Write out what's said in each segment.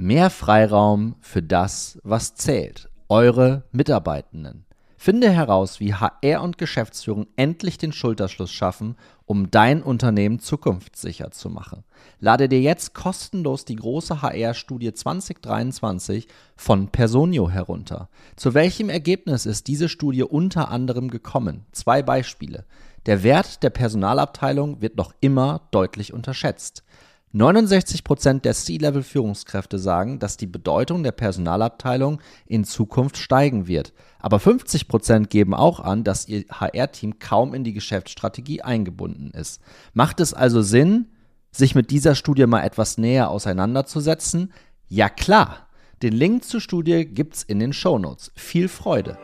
Mehr Freiraum für das, was zählt. Eure Mitarbeitenden. Finde heraus, wie HR und Geschäftsführung endlich den Schulterschluss schaffen, um dein Unternehmen zukunftssicher zu machen. Lade dir jetzt kostenlos die große HR-Studie 2023 von Personio herunter. Zu welchem Ergebnis ist diese Studie unter anderem gekommen? Zwei Beispiele. Der Wert der Personalabteilung wird noch immer deutlich unterschätzt. 69 Prozent der C-Level-Führungskräfte sagen, dass die Bedeutung der Personalabteilung in Zukunft steigen wird. Aber 50 Prozent geben auch an, dass ihr HR-Team kaum in die Geschäftsstrategie eingebunden ist. Macht es also Sinn, sich mit dieser Studie mal etwas näher auseinanderzusetzen? Ja klar. Den Link zur Studie gibt's in den Shownotes. Viel Freude!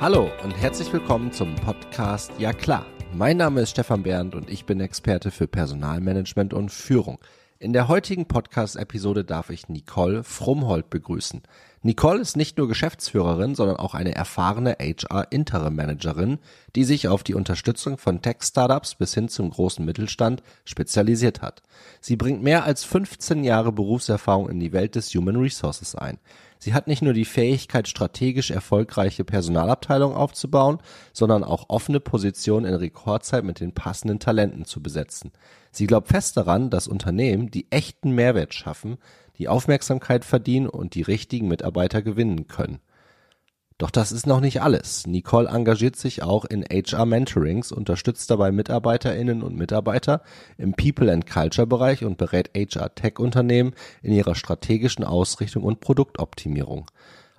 Hallo und herzlich willkommen zum Podcast Ja klar mein Name ist Stefan Bernd und ich bin Experte für Personalmanagement und Führung. In der heutigen Podcast-Episode darf ich Nicole Frumhold begrüßen. Nicole ist nicht nur Geschäftsführerin, sondern auch eine erfahrene HR-Interim-Managerin, die sich auf die Unterstützung von Tech-Startups bis hin zum großen Mittelstand spezialisiert hat. Sie bringt mehr als 15 Jahre Berufserfahrung in die Welt des Human Resources ein. Sie hat nicht nur die Fähigkeit, strategisch erfolgreiche Personalabteilungen aufzubauen, sondern auch offene Positionen in Rekordzeit mit den passenden Talenten zu besetzen. Sie glaubt fest daran, dass Unternehmen, die echten Mehrwert schaffen, die Aufmerksamkeit verdienen und die richtigen Mitarbeiter gewinnen können. Doch das ist noch nicht alles. Nicole engagiert sich auch in HR Mentorings, unterstützt dabei Mitarbeiterinnen und Mitarbeiter im People and Culture Bereich und berät HR Tech Unternehmen in ihrer strategischen Ausrichtung und Produktoptimierung.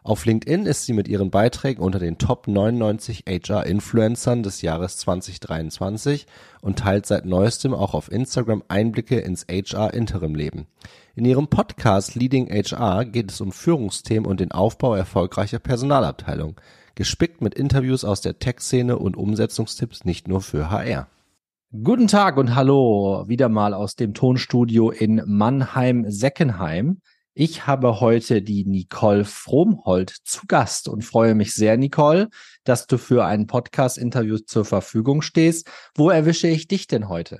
Auf LinkedIn ist sie mit ihren Beiträgen unter den Top 99 HR-Influencern des Jahres 2023 und teilt seit neuestem auch auf Instagram Einblicke ins HR-Interim-Leben. In ihrem Podcast Leading HR geht es um Führungsthemen und den Aufbau erfolgreicher Personalabteilungen, gespickt mit Interviews aus der Tech-Szene und Umsetzungstipps nicht nur für HR. Guten Tag und hallo, wieder mal aus dem Tonstudio in Mannheim-Seckenheim. Ich habe heute die Nicole Frohmhold zu Gast und freue mich sehr, Nicole, dass du für ein Podcast-Interview zur Verfügung stehst. Wo erwische ich dich denn heute?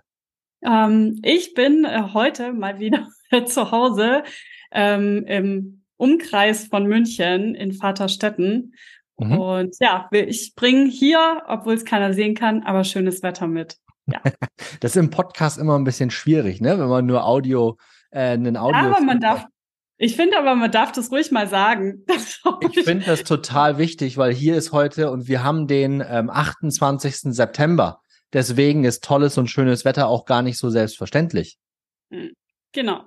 Ähm, ich bin äh, heute mal wieder zu Hause ähm, im Umkreis von München in Vaterstetten. Mhm. Und ja, ich bringe hier, obwohl es keiner sehen kann, aber schönes Wetter mit. Ja. das ist im Podcast immer ein bisschen schwierig, ne? Wenn man nur Audio, äh, einen Audio. Ja, aber man darf, ich finde aber, man darf das ruhig mal sagen. ich finde das total wichtig, weil hier ist heute und wir haben den ähm, 28. September. Deswegen ist tolles und schönes Wetter auch gar nicht so selbstverständlich. Hm, genau.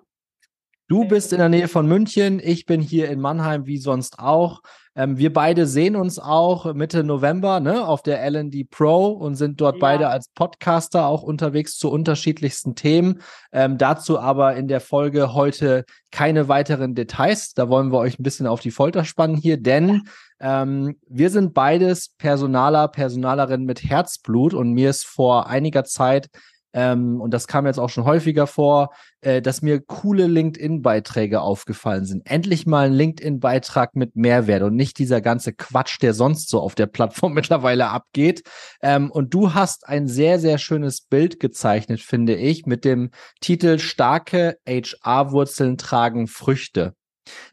Du bist in der Nähe von München, ich bin hier in Mannheim wie sonst auch. Ähm, wir beide sehen uns auch Mitte November ne, auf der LND Pro und sind dort ja. beide als Podcaster auch unterwegs zu unterschiedlichsten Themen. Ähm, dazu aber in der Folge heute keine weiteren Details. Da wollen wir euch ein bisschen auf die Folter spannen hier, denn ähm, wir sind beides Personaler, Personalerin mit Herzblut und mir ist vor einiger Zeit ähm, und das kam jetzt auch schon häufiger vor, äh, dass mir coole LinkedIn-Beiträge aufgefallen sind. Endlich mal ein LinkedIn-Beitrag mit Mehrwert und nicht dieser ganze Quatsch, der sonst so auf der Plattform mittlerweile abgeht. Ähm, und du hast ein sehr, sehr schönes Bild gezeichnet, finde ich, mit dem Titel Starke HR-Wurzeln tragen Früchte.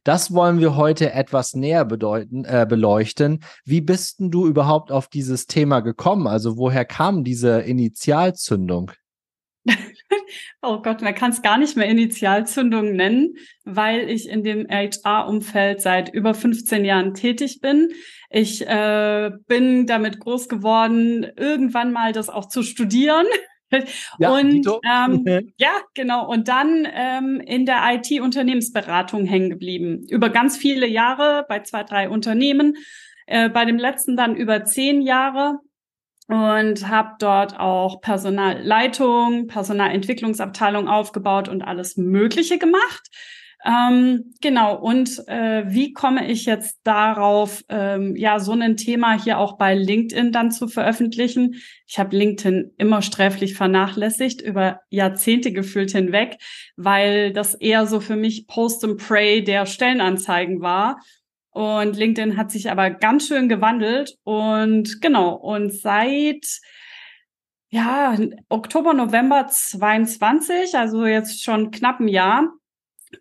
Das wollen wir heute etwas näher bedeuten, äh, beleuchten. Wie bist denn du überhaupt auf dieses Thema gekommen? Also woher kam diese Initialzündung? oh Gott, man kann es gar nicht mehr Initialzündung nennen, weil ich in dem HR-Umfeld seit über 15 Jahren tätig bin. Ich äh, bin damit groß geworden, irgendwann mal das auch zu studieren. Ja, und ähm, ja, genau. Und dann ähm, in der IT-Unternehmensberatung hängen geblieben. Über ganz viele Jahre bei zwei, drei Unternehmen. Äh, bei dem letzten dann über zehn Jahre und habe dort auch Personalleitung, Personalentwicklungsabteilung aufgebaut und alles Mögliche gemacht. Ähm, genau, und äh, wie komme ich jetzt darauf, ähm, ja, so ein Thema hier auch bei LinkedIn dann zu veröffentlichen? Ich habe LinkedIn immer sträflich vernachlässigt, über Jahrzehnte gefühlt hinweg, weil das eher so für mich Post and Pray der Stellenanzeigen war. Und LinkedIn hat sich aber ganz schön gewandelt. Und genau, und seit ja, Oktober, November 22, also jetzt schon knapp ein Jahr,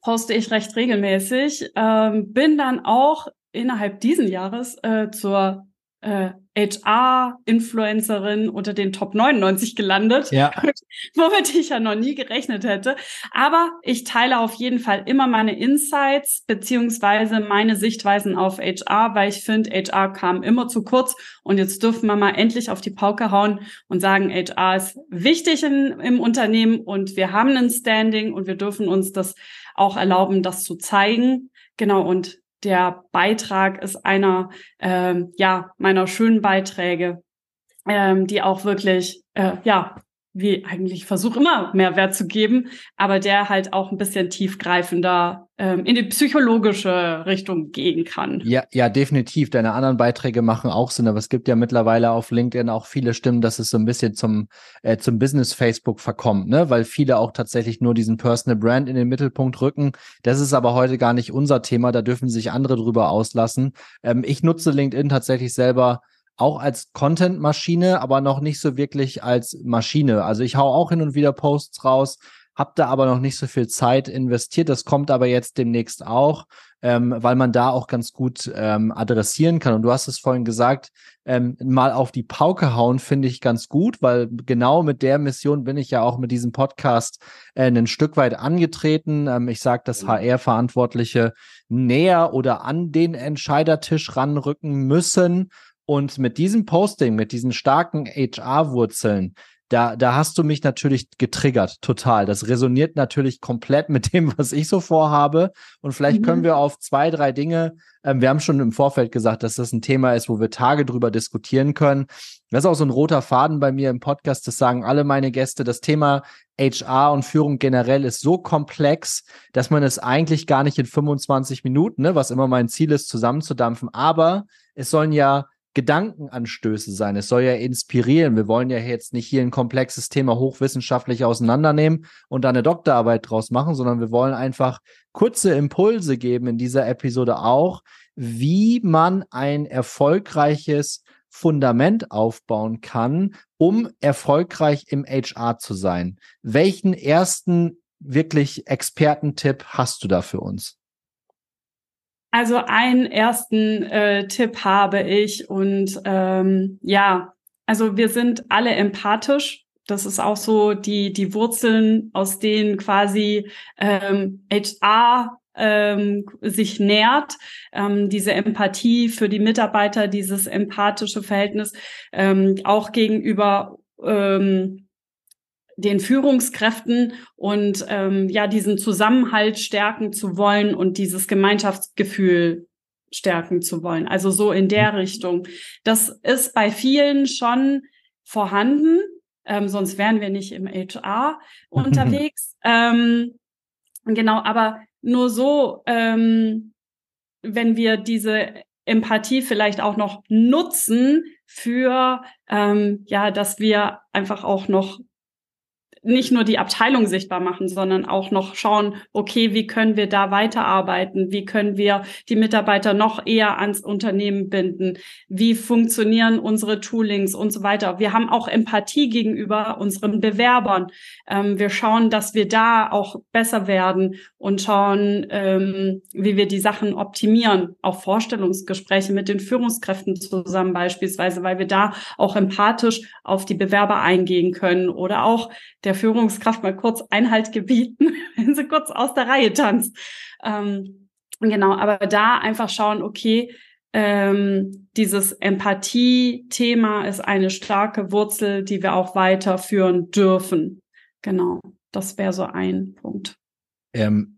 poste ich recht regelmäßig. Ähm, bin dann auch innerhalb diesen Jahres äh, zur äh, HR-Influencerin unter den Top 99 gelandet, ja. womit ich ja noch nie gerechnet hätte. Aber ich teile auf jeden Fall immer meine Insights beziehungsweise meine Sichtweisen auf HR, weil ich finde, HR kam immer zu kurz und jetzt dürfen wir mal endlich auf die Pauke hauen und sagen, HR ist wichtig in, im Unternehmen und wir haben ein Standing und wir dürfen uns das auch erlauben, das zu zeigen. Genau, und der Beitrag ist einer ähm, ja meiner schönen Beiträge, ähm, die auch wirklich äh, ja wie eigentlich versuche immer Mehrwert zu geben, aber der halt auch ein bisschen tiefgreifender ähm, in die psychologische Richtung gehen kann. Ja, ja, definitiv. Deine anderen Beiträge machen auch Sinn, aber es gibt ja mittlerweile auf LinkedIn auch viele Stimmen, dass es so ein bisschen zum äh, zum Business Facebook verkommt, ne, weil viele auch tatsächlich nur diesen Personal Brand in den Mittelpunkt rücken. Das ist aber heute gar nicht unser Thema. Da dürfen sich andere drüber auslassen. Ähm, ich nutze LinkedIn tatsächlich selber auch als Content-Maschine, aber noch nicht so wirklich als Maschine. Also ich hau auch hin und wieder Posts raus, habe da aber noch nicht so viel Zeit investiert. Das kommt aber jetzt demnächst auch, ähm, weil man da auch ganz gut ähm, adressieren kann. Und du hast es vorhin gesagt, ähm, mal auf die Pauke hauen finde ich ganz gut, weil genau mit der Mission bin ich ja auch mit diesem Podcast äh, ein Stück weit angetreten. Ähm, ich sage, dass HR-Verantwortliche näher oder an den Entscheidertisch ranrücken müssen und mit diesem Posting, mit diesen starken HR-Wurzeln, da, da hast du mich natürlich getriggert, total. Das resoniert natürlich komplett mit dem, was ich so vorhabe. Und vielleicht mhm. können wir auf zwei, drei Dinge, ähm, wir haben schon im Vorfeld gesagt, dass das ein Thema ist, wo wir Tage drüber diskutieren können. Das ist auch so ein roter Faden bei mir im Podcast, das sagen alle meine Gäste. Das Thema HR und Führung generell ist so komplex, dass man es eigentlich gar nicht in 25 Minuten, ne, was immer mein Ziel ist, zusammenzudampfen. Aber es sollen ja Gedankenanstöße sein. Es soll ja inspirieren. Wir wollen ja jetzt nicht hier ein komplexes Thema hochwissenschaftlich auseinandernehmen und da eine Doktorarbeit draus machen, sondern wir wollen einfach kurze Impulse geben in dieser Episode auch, wie man ein erfolgreiches Fundament aufbauen kann, um erfolgreich im HR zu sein. Welchen ersten wirklich Expertentipp hast du da für uns? Also einen ersten äh, Tipp habe ich und ähm, ja, also wir sind alle empathisch. Das ist auch so die die Wurzeln, aus denen quasi ähm, HR ähm, sich nährt, ähm, diese Empathie für die Mitarbeiter, dieses empathische Verhältnis ähm, auch gegenüber ähm, den Führungskräften und ähm, ja diesen Zusammenhalt stärken zu wollen und dieses Gemeinschaftsgefühl stärken zu wollen. Also so in der mhm. Richtung. Das ist bei vielen schon vorhanden, ähm, sonst wären wir nicht im HR unterwegs. ähm, genau, aber nur so, ähm, wenn wir diese Empathie vielleicht auch noch nutzen für ähm, ja, dass wir einfach auch noch nicht nur die Abteilung sichtbar machen, sondern auch noch schauen, okay, wie können wir da weiterarbeiten? Wie können wir die Mitarbeiter noch eher ans Unternehmen binden? Wie funktionieren unsere Toolings und so weiter? Wir haben auch Empathie gegenüber unseren Bewerbern. Ähm, wir schauen, dass wir da auch besser werden und schauen, ähm, wie wir die Sachen optimieren. Auch Vorstellungsgespräche mit den Führungskräften zusammen beispielsweise, weil wir da auch empathisch auf die Bewerber eingehen können oder auch der Führungskraft mal kurz Einhalt gebieten, wenn sie kurz aus der Reihe tanzt. Ähm, genau, aber da einfach schauen, okay, ähm, dieses Empathie-Thema ist eine starke Wurzel, die wir auch weiterführen dürfen. Genau, das wäre so ein Punkt. Ähm,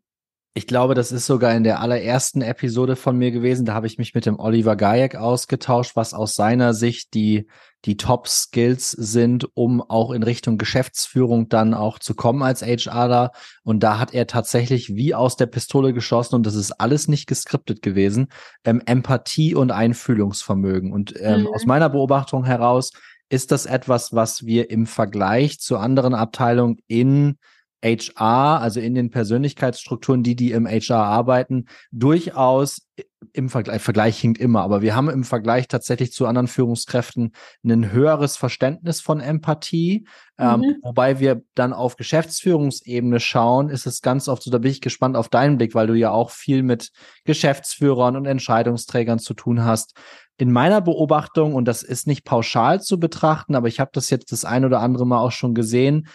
ich glaube, das ist sogar in der allerersten Episode von mir gewesen. Da habe ich mich mit dem Oliver Gajek ausgetauscht, was aus seiner Sicht die, die Top-Skills sind, um auch in Richtung Geschäftsführung dann auch zu kommen als HRler. Und da hat er tatsächlich wie aus der Pistole geschossen und das ist alles nicht geskriptet gewesen. Ähm, Empathie und Einfühlungsvermögen. Und ähm, mhm. aus meiner Beobachtung heraus ist das etwas, was wir im Vergleich zu anderen Abteilungen in HR, also in den Persönlichkeitsstrukturen, die, die im HR arbeiten, durchaus im Vergleich, Vergleich hinkt immer, aber wir haben im Vergleich tatsächlich zu anderen Führungskräften ein höheres Verständnis von Empathie. Ähm, mhm. Ähm, wobei wir dann auf Geschäftsführungsebene schauen, ist es ganz oft so, da bin ich gespannt auf deinen Blick, weil du ja auch viel mit Geschäftsführern und Entscheidungsträgern zu tun hast. In meiner Beobachtung, und das ist nicht pauschal zu betrachten, aber ich habe das jetzt das ein oder andere Mal auch schon gesehen,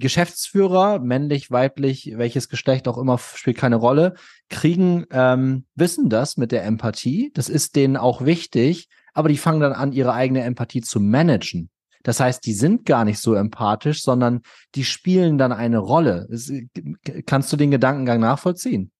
Geschäftsführer, männlich, weiblich, welches Geschlecht auch immer, spielt keine Rolle, kriegen, ähm, wissen das mit der Empathie. Das ist denen auch wichtig, aber die fangen dann an, ihre eigene Empathie zu managen. Das heißt, die sind gar nicht so empathisch, sondern die spielen dann eine Rolle. Es, kannst du den Gedankengang nachvollziehen?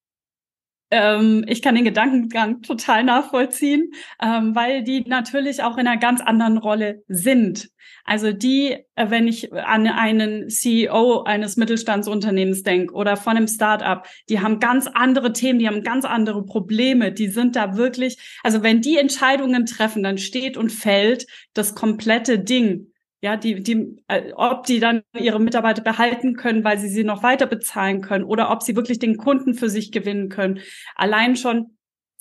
Ähm, ich kann den Gedankengang total nachvollziehen, ähm, weil die natürlich auch in einer ganz anderen Rolle sind. Also die, äh, wenn ich an einen CEO eines Mittelstandsunternehmens denke oder von einem Startup, die haben ganz andere Themen, die haben ganz andere Probleme, die sind da wirklich, also wenn die Entscheidungen treffen, dann steht und fällt das komplette Ding ja, die, die, äh, ob die dann ihre Mitarbeiter behalten können, weil sie sie noch weiter bezahlen können oder ob sie wirklich den Kunden für sich gewinnen können. Allein schon,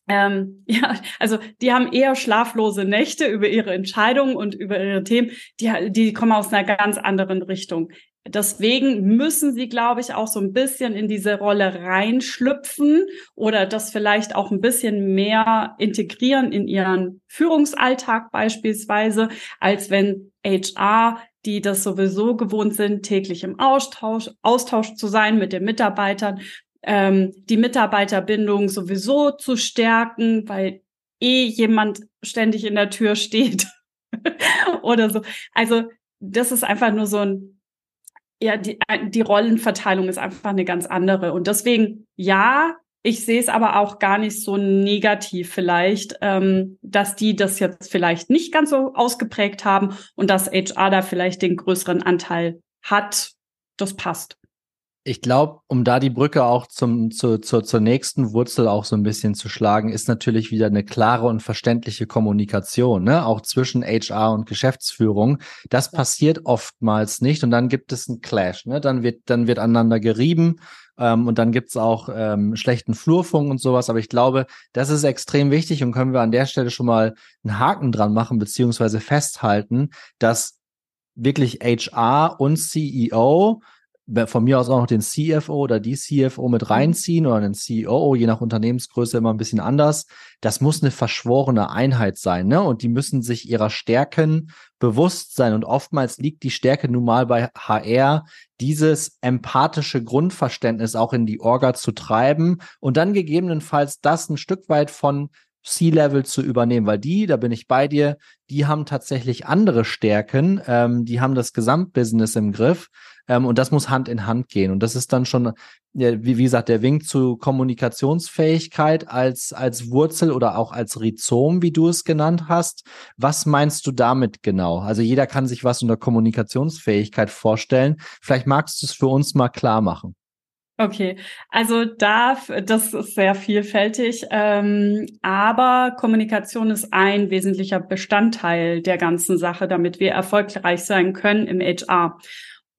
ähm, ja, also die haben eher schlaflose Nächte über ihre Entscheidungen und über ihre Themen. Die, die kommen aus einer ganz anderen Richtung. Deswegen müssen sie, glaube ich, auch so ein bisschen in diese Rolle reinschlüpfen oder das vielleicht auch ein bisschen mehr integrieren in ihren Führungsalltag beispielsweise, als wenn HR, die das sowieso gewohnt sind, täglich im Austausch, Austausch zu sein mit den Mitarbeitern, ähm, die Mitarbeiterbindung sowieso zu stärken, weil eh jemand ständig in der Tür steht oder so. Also das ist einfach nur so ein ja, die, äh, die Rollenverteilung ist einfach eine ganz andere. Und deswegen, ja, ich sehe es aber auch gar nicht so negativ vielleicht, ähm, dass die das jetzt vielleicht nicht ganz so ausgeprägt haben und dass HR da vielleicht den größeren Anteil hat. Das passt ich glaube, um da die Brücke auch zum, zu, zu, zur nächsten Wurzel auch so ein bisschen zu schlagen, ist natürlich wieder eine klare und verständliche Kommunikation, ne? auch zwischen HR und Geschäftsführung. Das passiert oftmals nicht und dann gibt es einen Clash. Ne? Dann, wird, dann wird aneinander gerieben ähm, und dann gibt's auch ähm, schlechten Flurfunk und sowas. Aber ich glaube, das ist extrem wichtig und können wir an der Stelle schon mal einen Haken dran machen, beziehungsweise festhalten, dass wirklich HR und CEO von mir aus auch noch den CFO oder die CFO mit mhm. reinziehen oder den CEO, je nach Unternehmensgröße immer ein bisschen anders. Das muss eine verschworene Einheit sein, ne? Und die müssen sich ihrer Stärken bewusst sein. Und oftmals liegt die Stärke nun mal bei HR, dieses empathische Grundverständnis auch in die Orga zu treiben und dann gegebenenfalls das ein Stück weit von C-Level zu übernehmen, weil die, da bin ich bei dir, die haben tatsächlich andere Stärken, ähm, die haben das Gesamtbusiness im Griff ähm, und das muss Hand in Hand gehen. Und das ist dann schon, ja, wie, wie gesagt, der Wink zu Kommunikationsfähigkeit als, als Wurzel oder auch als Rhizom, wie du es genannt hast. Was meinst du damit genau? Also jeder kann sich was unter Kommunikationsfähigkeit vorstellen. Vielleicht magst du es für uns mal klar machen. Okay, also da, das ist sehr vielfältig, ähm, aber Kommunikation ist ein wesentlicher Bestandteil der ganzen Sache, damit wir erfolgreich sein können im HR.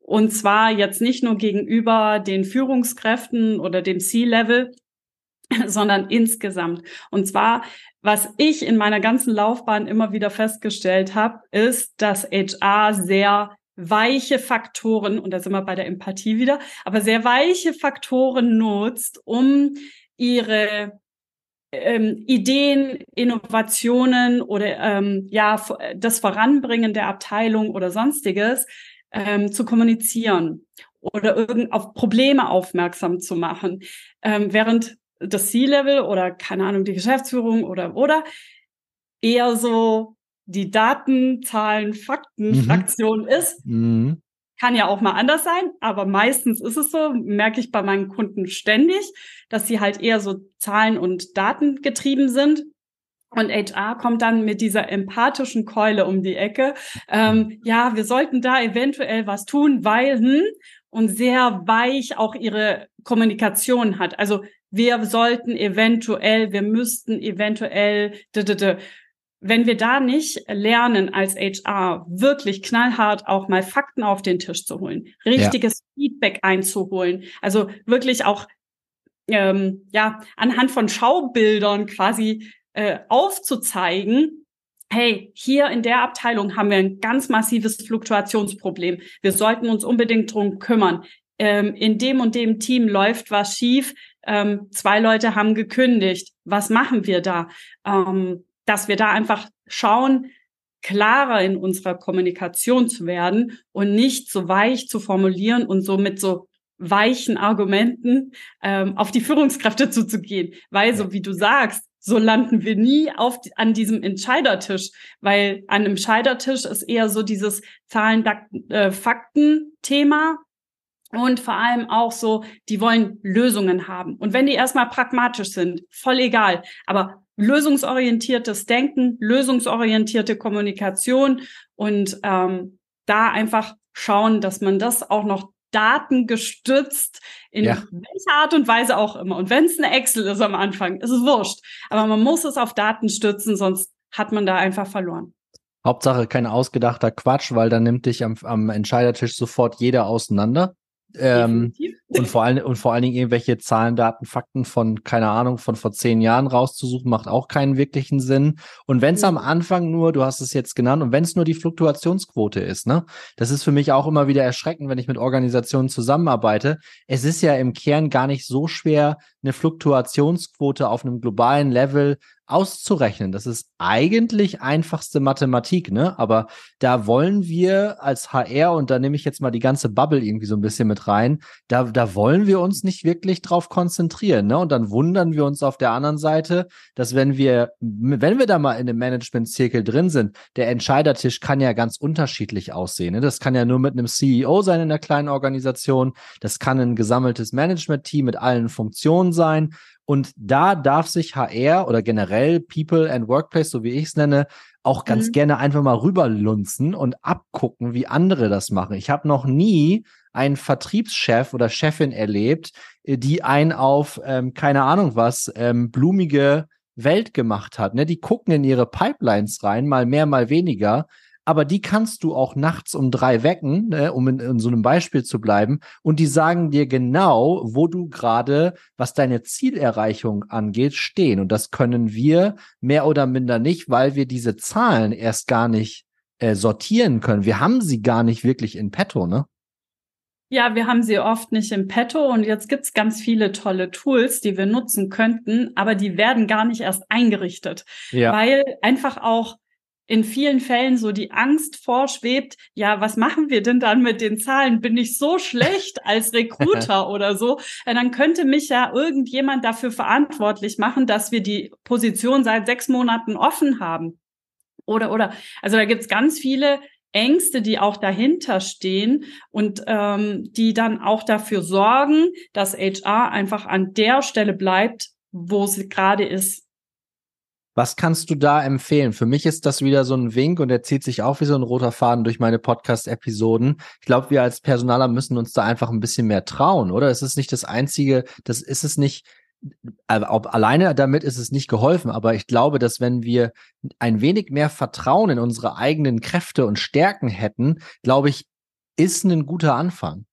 Und zwar jetzt nicht nur gegenüber den Führungskräften oder dem C-Level, sondern insgesamt. Und zwar, was ich in meiner ganzen Laufbahn immer wieder festgestellt habe, ist, dass HR sehr weiche Faktoren, und da sind wir bei der Empathie wieder, aber sehr weiche Faktoren nutzt, um ihre ähm, Ideen, Innovationen oder ähm, ja das Voranbringen der Abteilung oder sonstiges ähm, zu kommunizieren oder irgend auf Probleme aufmerksam zu machen, ähm, während das C-Level oder keine Ahnung die Geschäftsführung oder oder eher so die Daten, Zahlen, Fakten mhm. Fraktion ist. Mhm. Kann ja auch mal anders sein, aber meistens ist es so, merke ich bei meinen Kunden ständig, dass sie halt eher so Zahlen und Daten getrieben sind und HR kommt dann mit dieser empathischen Keule um die Ecke. Ähm, ja, wir sollten da eventuell was tun, weil hm, und sehr weich auch ihre Kommunikation hat. Also wir sollten eventuell, wir müssten eventuell, d -d -d wenn wir da nicht lernen, als HR wirklich knallhart auch mal Fakten auf den Tisch zu holen, richtiges ja. Feedback einzuholen, also wirklich auch ähm, ja anhand von Schaubildern quasi äh, aufzuzeigen, hey, hier in der Abteilung haben wir ein ganz massives Fluktuationsproblem. Wir sollten uns unbedingt drum kümmern. Ähm, in dem und dem Team läuft was schief. Ähm, zwei Leute haben gekündigt. Was machen wir da? Ähm, dass wir da einfach schauen, klarer in unserer Kommunikation zu werden und nicht so weich zu formulieren und so mit so weichen Argumenten ähm, auf die Führungskräfte zuzugehen. Weil, so wie du sagst, so landen wir nie auf, an diesem Entscheidertisch, weil an einem Entscheidertisch ist eher so dieses Zahlen, äh, und vor allem auch so, die wollen Lösungen haben. Und wenn die erstmal pragmatisch sind, voll egal. Aber lösungsorientiertes Denken, lösungsorientierte Kommunikation und ähm, da einfach schauen, dass man das auch noch datengestützt in ja. welcher Art und Weise auch immer. Und wenn es eine Excel ist am Anfang, ist es wurscht. Aber man muss es auf Daten stützen, sonst hat man da einfach verloren. Hauptsache kein ausgedachter Quatsch, weil dann nimmt dich am, am Entscheidertisch sofort jeder auseinander. Ähm, und vor allen und vor allen Dingen irgendwelche Zahlen, Daten, Fakten von, keine Ahnung, von vor zehn Jahren rauszusuchen, macht auch keinen wirklichen Sinn. Und wenn es mhm. am Anfang nur, du hast es jetzt genannt, und wenn es nur die Fluktuationsquote ist, ne, das ist für mich auch immer wieder erschreckend, wenn ich mit Organisationen zusammenarbeite. Es ist ja im Kern gar nicht so schwer, eine Fluktuationsquote auf einem globalen Level auszurechnen. Das ist eigentlich einfachste Mathematik, ne? Aber da wollen wir als HR, und da nehme ich jetzt mal die ganze Bubble irgendwie so ein bisschen mit rein, da, da wollen wir uns nicht wirklich drauf konzentrieren, ne? Und dann wundern wir uns auf der anderen Seite, dass wenn wir, wenn wir da mal in einem Management-Zirkel drin sind, der Entscheidertisch kann ja ganz unterschiedlich aussehen. Ne? Das kann ja nur mit einem CEO sein in einer kleinen Organisation. Das kann ein gesammeltes Management-Team mit allen Funktionen sein. Und da darf sich HR oder generell People and Workplace, so wie ich es nenne, auch ganz mhm. gerne einfach mal rüberlunzen und abgucken, wie andere das machen. Ich habe noch nie einen Vertriebschef oder Chefin erlebt, äh, die einen auf, ähm, keine Ahnung was, ähm, blumige Welt gemacht hat. Ne? Die gucken in ihre Pipelines rein, mal mehr, mal weniger aber die kannst du auch nachts um drei wecken, ne, um in, in so einem Beispiel zu bleiben, und die sagen dir genau, wo du gerade, was deine Zielerreichung angeht, stehen. Und das können wir mehr oder minder nicht, weil wir diese Zahlen erst gar nicht äh, sortieren können. Wir haben sie gar nicht wirklich in petto, ne? Ja, wir haben sie oft nicht im Petto und jetzt gibt's ganz viele tolle Tools, die wir nutzen könnten, aber die werden gar nicht erst eingerichtet, ja. weil einfach auch in vielen Fällen so die Angst vorschwebt, ja, was machen wir denn dann mit den Zahlen? Bin ich so schlecht als Recruiter oder so? Ja, dann könnte mich ja irgendjemand dafür verantwortlich machen, dass wir die Position seit sechs Monaten offen haben. Oder, oder, also da gibt's ganz viele Ängste, die auch dahinter stehen und ähm, die dann auch dafür sorgen, dass HR einfach an der Stelle bleibt, wo sie gerade ist. Was kannst du da empfehlen? Für mich ist das wieder so ein Wink und der zieht sich auch wie so ein roter Faden durch meine Podcast-Episoden. Ich glaube, wir als Personaler müssen uns da einfach ein bisschen mehr trauen, oder? Es ist nicht das einzige, das ist es nicht, ob alleine damit ist es nicht geholfen, aber ich glaube, dass wenn wir ein wenig mehr Vertrauen in unsere eigenen Kräfte und Stärken hätten, glaube ich, ist ein guter Anfang.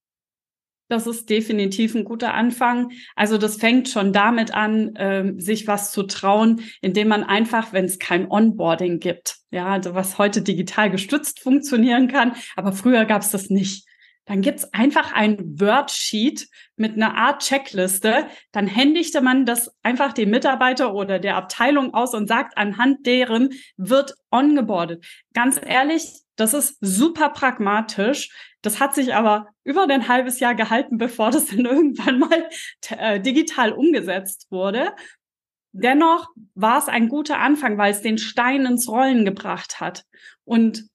Das ist definitiv ein guter Anfang. Also das fängt schon damit an, äh, sich was zu trauen, indem man einfach, wenn es kein Onboarding gibt, ja, also was heute digital gestützt funktionieren kann, aber früher gab es das nicht. Dann gibt's einfach ein Wordsheet mit einer Art Checkliste. Dann händigte man das einfach dem Mitarbeiter oder der Abteilung aus und sagt, anhand deren wird ongeboardet. Ganz ehrlich, das ist super pragmatisch. Das hat sich aber über ein halbes Jahr gehalten, bevor das dann irgendwann mal äh, digital umgesetzt wurde. Dennoch war es ein guter Anfang, weil es den Stein ins Rollen gebracht hat. Und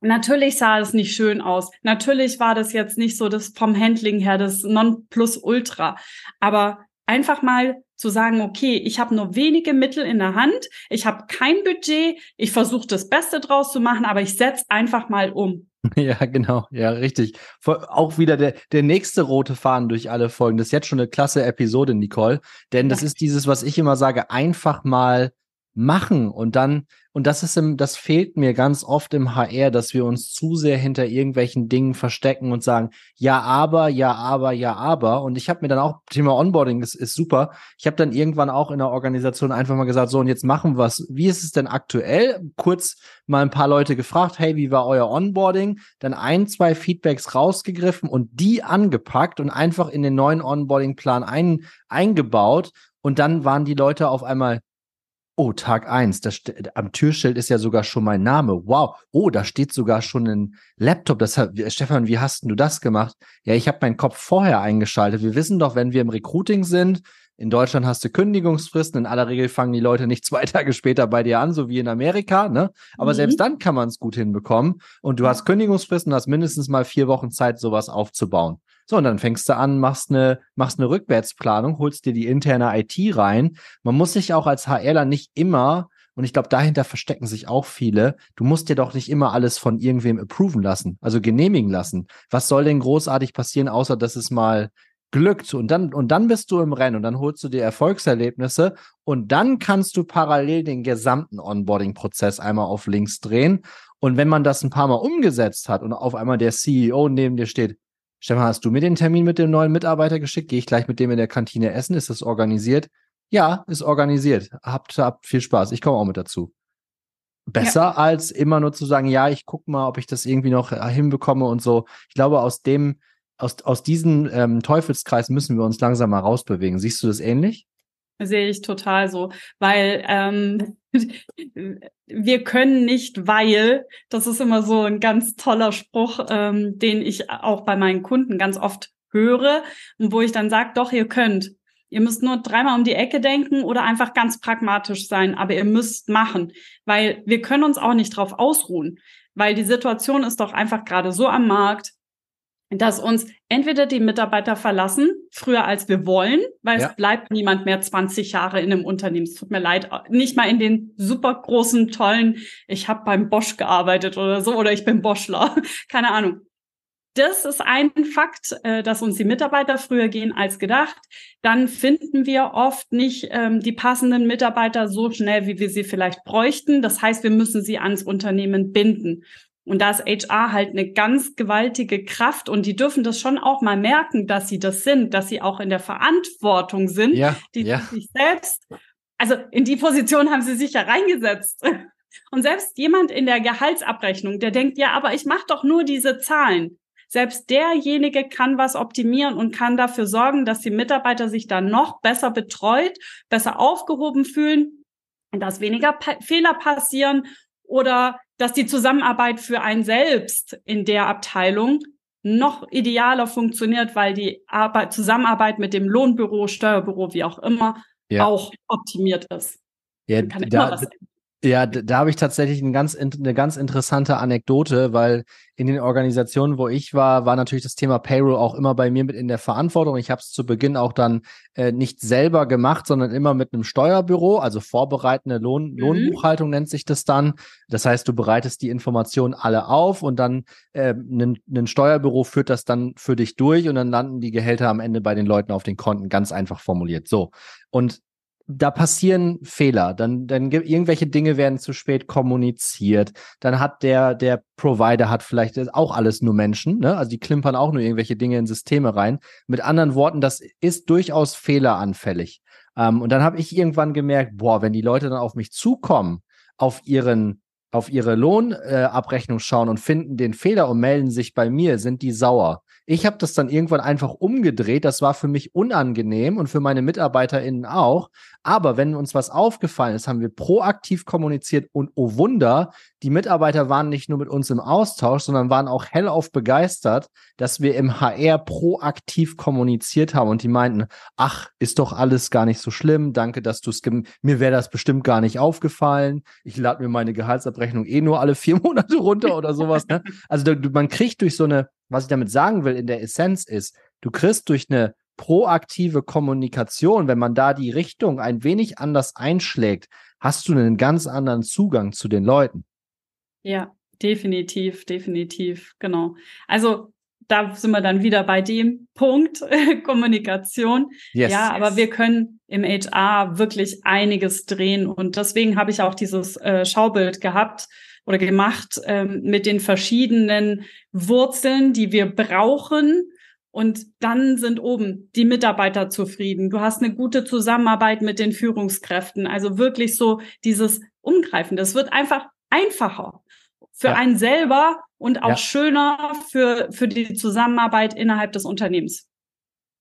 natürlich sah es nicht schön aus. Natürlich war das jetzt nicht so das vom Handling her das Nonplusultra. Aber einfach mal zu sagen, okay, ich habe nur wenige Mittel in der Hand, ich habe kein Budget, ich versuche das Beste draus zu machen, aber ich setze einfach mal um. Ja, genau. Ja, richtig. Auch wieder der, der nächste rote Faden durch alle Folgen. Das ist jetzt schon eine klasse Episode, Nicole. Denn das ja. ist dieses, was ich immer sage, einfach mal machen und dann und das ist im, das fehlt mir ganz oft im HR, dass wir uns zu sehr hinter irgendwelchen Dingen verstecken und sagen, ja, aber, ja, aber, ja, aber. Und ich habe mir dann auch, Thema Onboarding ist, ist super. Ich habe dann irgendwann auch in der Organisation einfach mal gesagt, so, und jetzt machen wir. Wie ist es denn aktuell? Kurz mal ein paar Leute gefragt, hey, wie war euer Onboarding? Dann ein, zwei Feedbacks rausgegriffen und die angepackt und einfach in den neuen Onboarding-Plan ein, eingebaut. Und dann waren die Leute auf einmal Oh, Tag eins. Das, am Türschild ist ja sogar schon mein Name. Wow. Oh, da steht sogar schon ein Laptop. Das Stefan, wie hast du das gemacht? Ja, ich habe meinen Kopf vorher eingeschaltet. Wir wissen doch, wenn wir im Recruiting sind, in Deutschland hast du Kündigungsfristen. In aller Regel fangen die Leute nicht zwei Tage später bei dir an, so wie in Amerika. Ne? Aber mhm. selbst dann kann man es gut hinbekommen. Und du hast Kündigungsfristen, hast mindestens mal vier Wochen Zeit, sowas aufzubauen. So, und dann fängst du an, machst eine, machst eine Rückwärtsplanung, holst dir die interne IT rein. Man muss sich auch als HRler nicht immer und ich glaube, dahinter verstecken sich auch viele. Du musst dir doch nicht immer alles von irgendwem approven lassen, also genehmigen lassen. Was soll denn großartig passieren, außer dass es mal glückt und dann und dann bist du im Rennen und dann holst du dir Erfolgserlebnisse und dann kannst du parallel den gesamten Onboarding-Prozess einmal auf links drehen und wenn man das ein paar Mal umgesetzt hat und auf einmal der CEO neben dir steht, Stefan, hast du mir den Termin mit dem neuen Mitarbeiter geschickt? Gehe ich gleich mit dem in der Kantine essen? Ist das organisiert? Ja, ist organisiert. Habt, habt viel Spaß. Ich komme auch mit dazu. Besser ja. als immer nur zu sagen, ja, ich gucke mal, ob ich das irgendwie noch äh, hinbekomme und so. Ich glaube, aus dem, aus, aus diesem ähm, Teufelskreis müssen wir uns langsam mal rausbewegen. Siehst du das ähnlich? Sehe ich total so, weil ähm, wir können nicht, weil, das ist immer so ein ganz toller Spruch, ähm, den ich auch bei meinen Kunden ganz oft höre und wo ich dann sage, doch, ihr könnt. Ihr müsst nur dreimal um die Ecke denken oder einfach ganz pragmatisch sein, aber ihr müsst machen, weil wir können uns auch nicht drauf ausruhen, weil die Situation ist doch einfach gerade so am Markt, dass uns entweder die Mitarbeiter verlassen, früher als wir wollen, weil ja. es bleibt niemand mehr 20 Jahre in einem Unternehmen. Es tut mir leid, nicht mal in den super großen, tollen, ich habe beim Bosch gearbeitet oder so, oder ich bin Boschler, keine Ahnung. Das ist ein Fakt, äh, dass uns die Mitarbeiter früher gehen als gedacht. Dann finden wir oft nicht ähm, die passenden Mitarbeiter so schnell, wie wir sie vielleicht bräuchten. Das heißt, wir müssen sie ans Unternehmen binden. Und da ist HR halt eine ganz gewaltige Kraft und die dürfen das schon auch mal merken, dass sie das sind, dass sie auch in der Verantwortung sind, ja, die ja. sich selbst, also in die Position haben sie sich ja reingesetzt. Und selbst jemand in der Gehaltsabrechnung, der denkt, ja, aber ich mache doch nur diese Zahlen. Selbst derjenige kann was optimieren und kann dafür sorgen, dass die Mitarbeiter sich dann noch besser betreut, besser aufgehoben fühlen, dass weniger pa Fehler passieren oder dass die Zusammenarbeit für einen selbst in der Abteilung noch idealer funktioniert, weil die Arbeit, Zusammenarbeit mit dem Lohnbüro, Steuerbüro, wie auch immer, ja. auch optimiert ist. Ja, da, ja, da, da habe ich tatsächlich ein ganz, eine ganz interessante Anekdote, weil in den Organisationen, wo ich war, war natürlich das Thema Payroll auch immer bei mir mit in der Verantwortung. Ich habe es zu Beginn auch dann äh, nicht selber gemacht, sondern immer mit einem Steuerbüro, also vorbereitende Lohn, mhm. Lohnbuchhaltung nennt sich das dann. Das heißt, du bereitest die Informationen alle auf und dann äh, ein, ein Steuerbüro führt das dann für dich durch und dann landen die Gehälter am Ende bei den Leuten auf den Konten, ganz einfach formuliert. So. Und da passieren Fehler, dann, dann irgendwelche Dinge werden zu spät kommuniziert, dann hat der, der Provider hat vielleicht auch alles nur Menschen, ne? Also die klimpern auch nur irgendwelche Dinge in Systeme rein. Mit anderen Worten, das ist durchaus fehleranfällig. Ähm, und dann habe ich irgendwann gemerkt, boah, wenn die Leute dann auf mich zukommen, auf ihren auf ihre Lohnabrechnung äh, schauen und finden den Fehler und melden sich bei mir, sind die sauer. Ich habe das dann irgendwann einfach umgedreht. Das war für mich unangenehm und für meine MitarbeiterInnen auch. Aber wenn uns was aufgefallen ist, haben wir proaktiv kommuniziert und oh Wunder, die Mitarbeiter waren nicht nur mit uns im Austausch, sondern waren auch hellauf begeistert, dass wir im HR proaktiv kommuniziert haben und die meinten, ach, ist doch alles gar nicht so schlimm. Danke, dass du es, mir wäre das bestimmt gar nicht aufgefallen. Ich lade mir meine Gehaltsabrechnung eh nur alle vier Monate runter oder sowas. Ne? Also man kriegt durch so eine was ich damit sagen will in der Essenz ist, du kriegst durch eine proaktive Kommunikation, wenn man da die Richtung ein wenig anders einschlägt, hast du einen ganz anderen Zugang zu den Leuten. Ja, definitiv, definitiv, genau. Also da sind wir dann wieder bei dem Punkt Kommunikation. Yes. Ja, aber wir können im HR wirklich einiges drehen und deswegen habe ich auch dieses äh, Schaubild gehabt oder gemacht ähm, mit den verschiedenen Wurzeln, die wir brauchen. Und dann sind oben die Mitarbeiter zufrieden. Du hast eine gute Zusammenarbeit mit den Führungskräften. Also wirklich so dieses Umgreifen. Das wird einfach einfacher für ja. einen selber und auch ja. schöner für, für die Zusammenarbeit innerhalb des Unternehmens.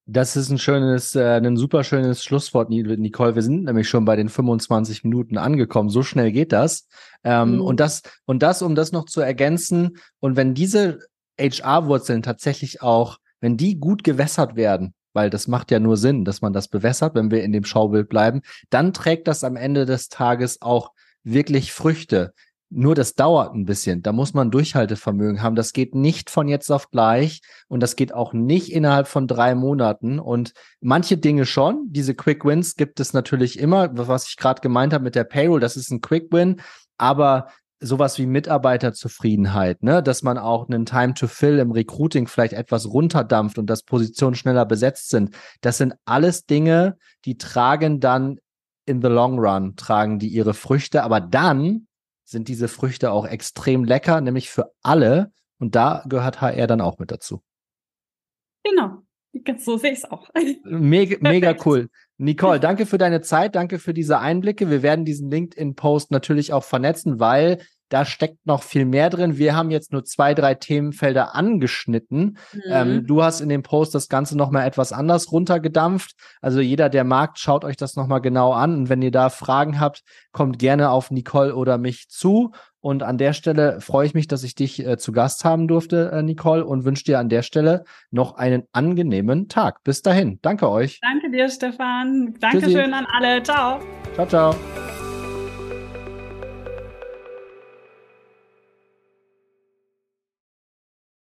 Das ist ein schönes, äh, ein super schönes Schlusswort, Nicole. Wir sind nämlich schon bei den 25 Minuten angekommen. So schnell geht das. Ähm, mhm. Und das, und das, um das noch zu ergänzen. Und wenn diese HR-Wurzeln tatsächlich auch, wenn die gut gewässert werden, weil das macht ja nur Sinn, dass man das bewässert, wenn wir in dem Schaubild bleiben, dann trägt das am Ende des Tages auch wirklich Früchte. Nur das dauert ein bisschen. Da muss man Durchhaltevermögen haben. Das geht nicht von jetzt auf gleich und das geht auch nicht innerhalb von drei Monaten. Und manche Dinge schon. Diese Quick Wins gibt es natürlich immer. Was ich gerade gemeint habe mit der Payroll, das ist ein Quick Win. Aber sowas wie Mitarbeiterzufriedenheit, ne, dass man auch einen Time to Fill im Recruiting vielleicht etwas runterdampft und dass Positionen schneller besetzt sind. Das sind alles Dinge, die tragen dann in the long run, tragen die ihre Früchte. Aber dann sind diese Früchte auch extrem lecker, nämlich für alle. Und da gehört HR dann auch mit dazu. Genau. So sehe ich es auch. Mega, mega cool. Nicole, danke für deine Zeit, danke für diese Einblicke. Wir werden diesen LinkedIn-Post natürlich auch vernetzen, weil da steckt noch viel mehr drin. Wir haben jetzt nur zwei, drei Themenfelder angeschnitten. Mhm. Ähm, du hast in dem Post das Ganze nochmal etwas anders runtergedampft. Also jeder, der mag, schaut euch das nochmal genau an. Und wenn ihr da Fragen habt, kommt gerne auf Nicole oder mich zu. Und an der Stelle freue ich mich, dass ich dich äh, zu Gast haben durfte, äh, Nicole, und wünsche dir an der Stelle noch einen angenehmen Tag. Bis dahin. Danke euch. Danke dir, Stefan. Dankeschön Tschüssi. an alle. Ciao. Ciao, ciao.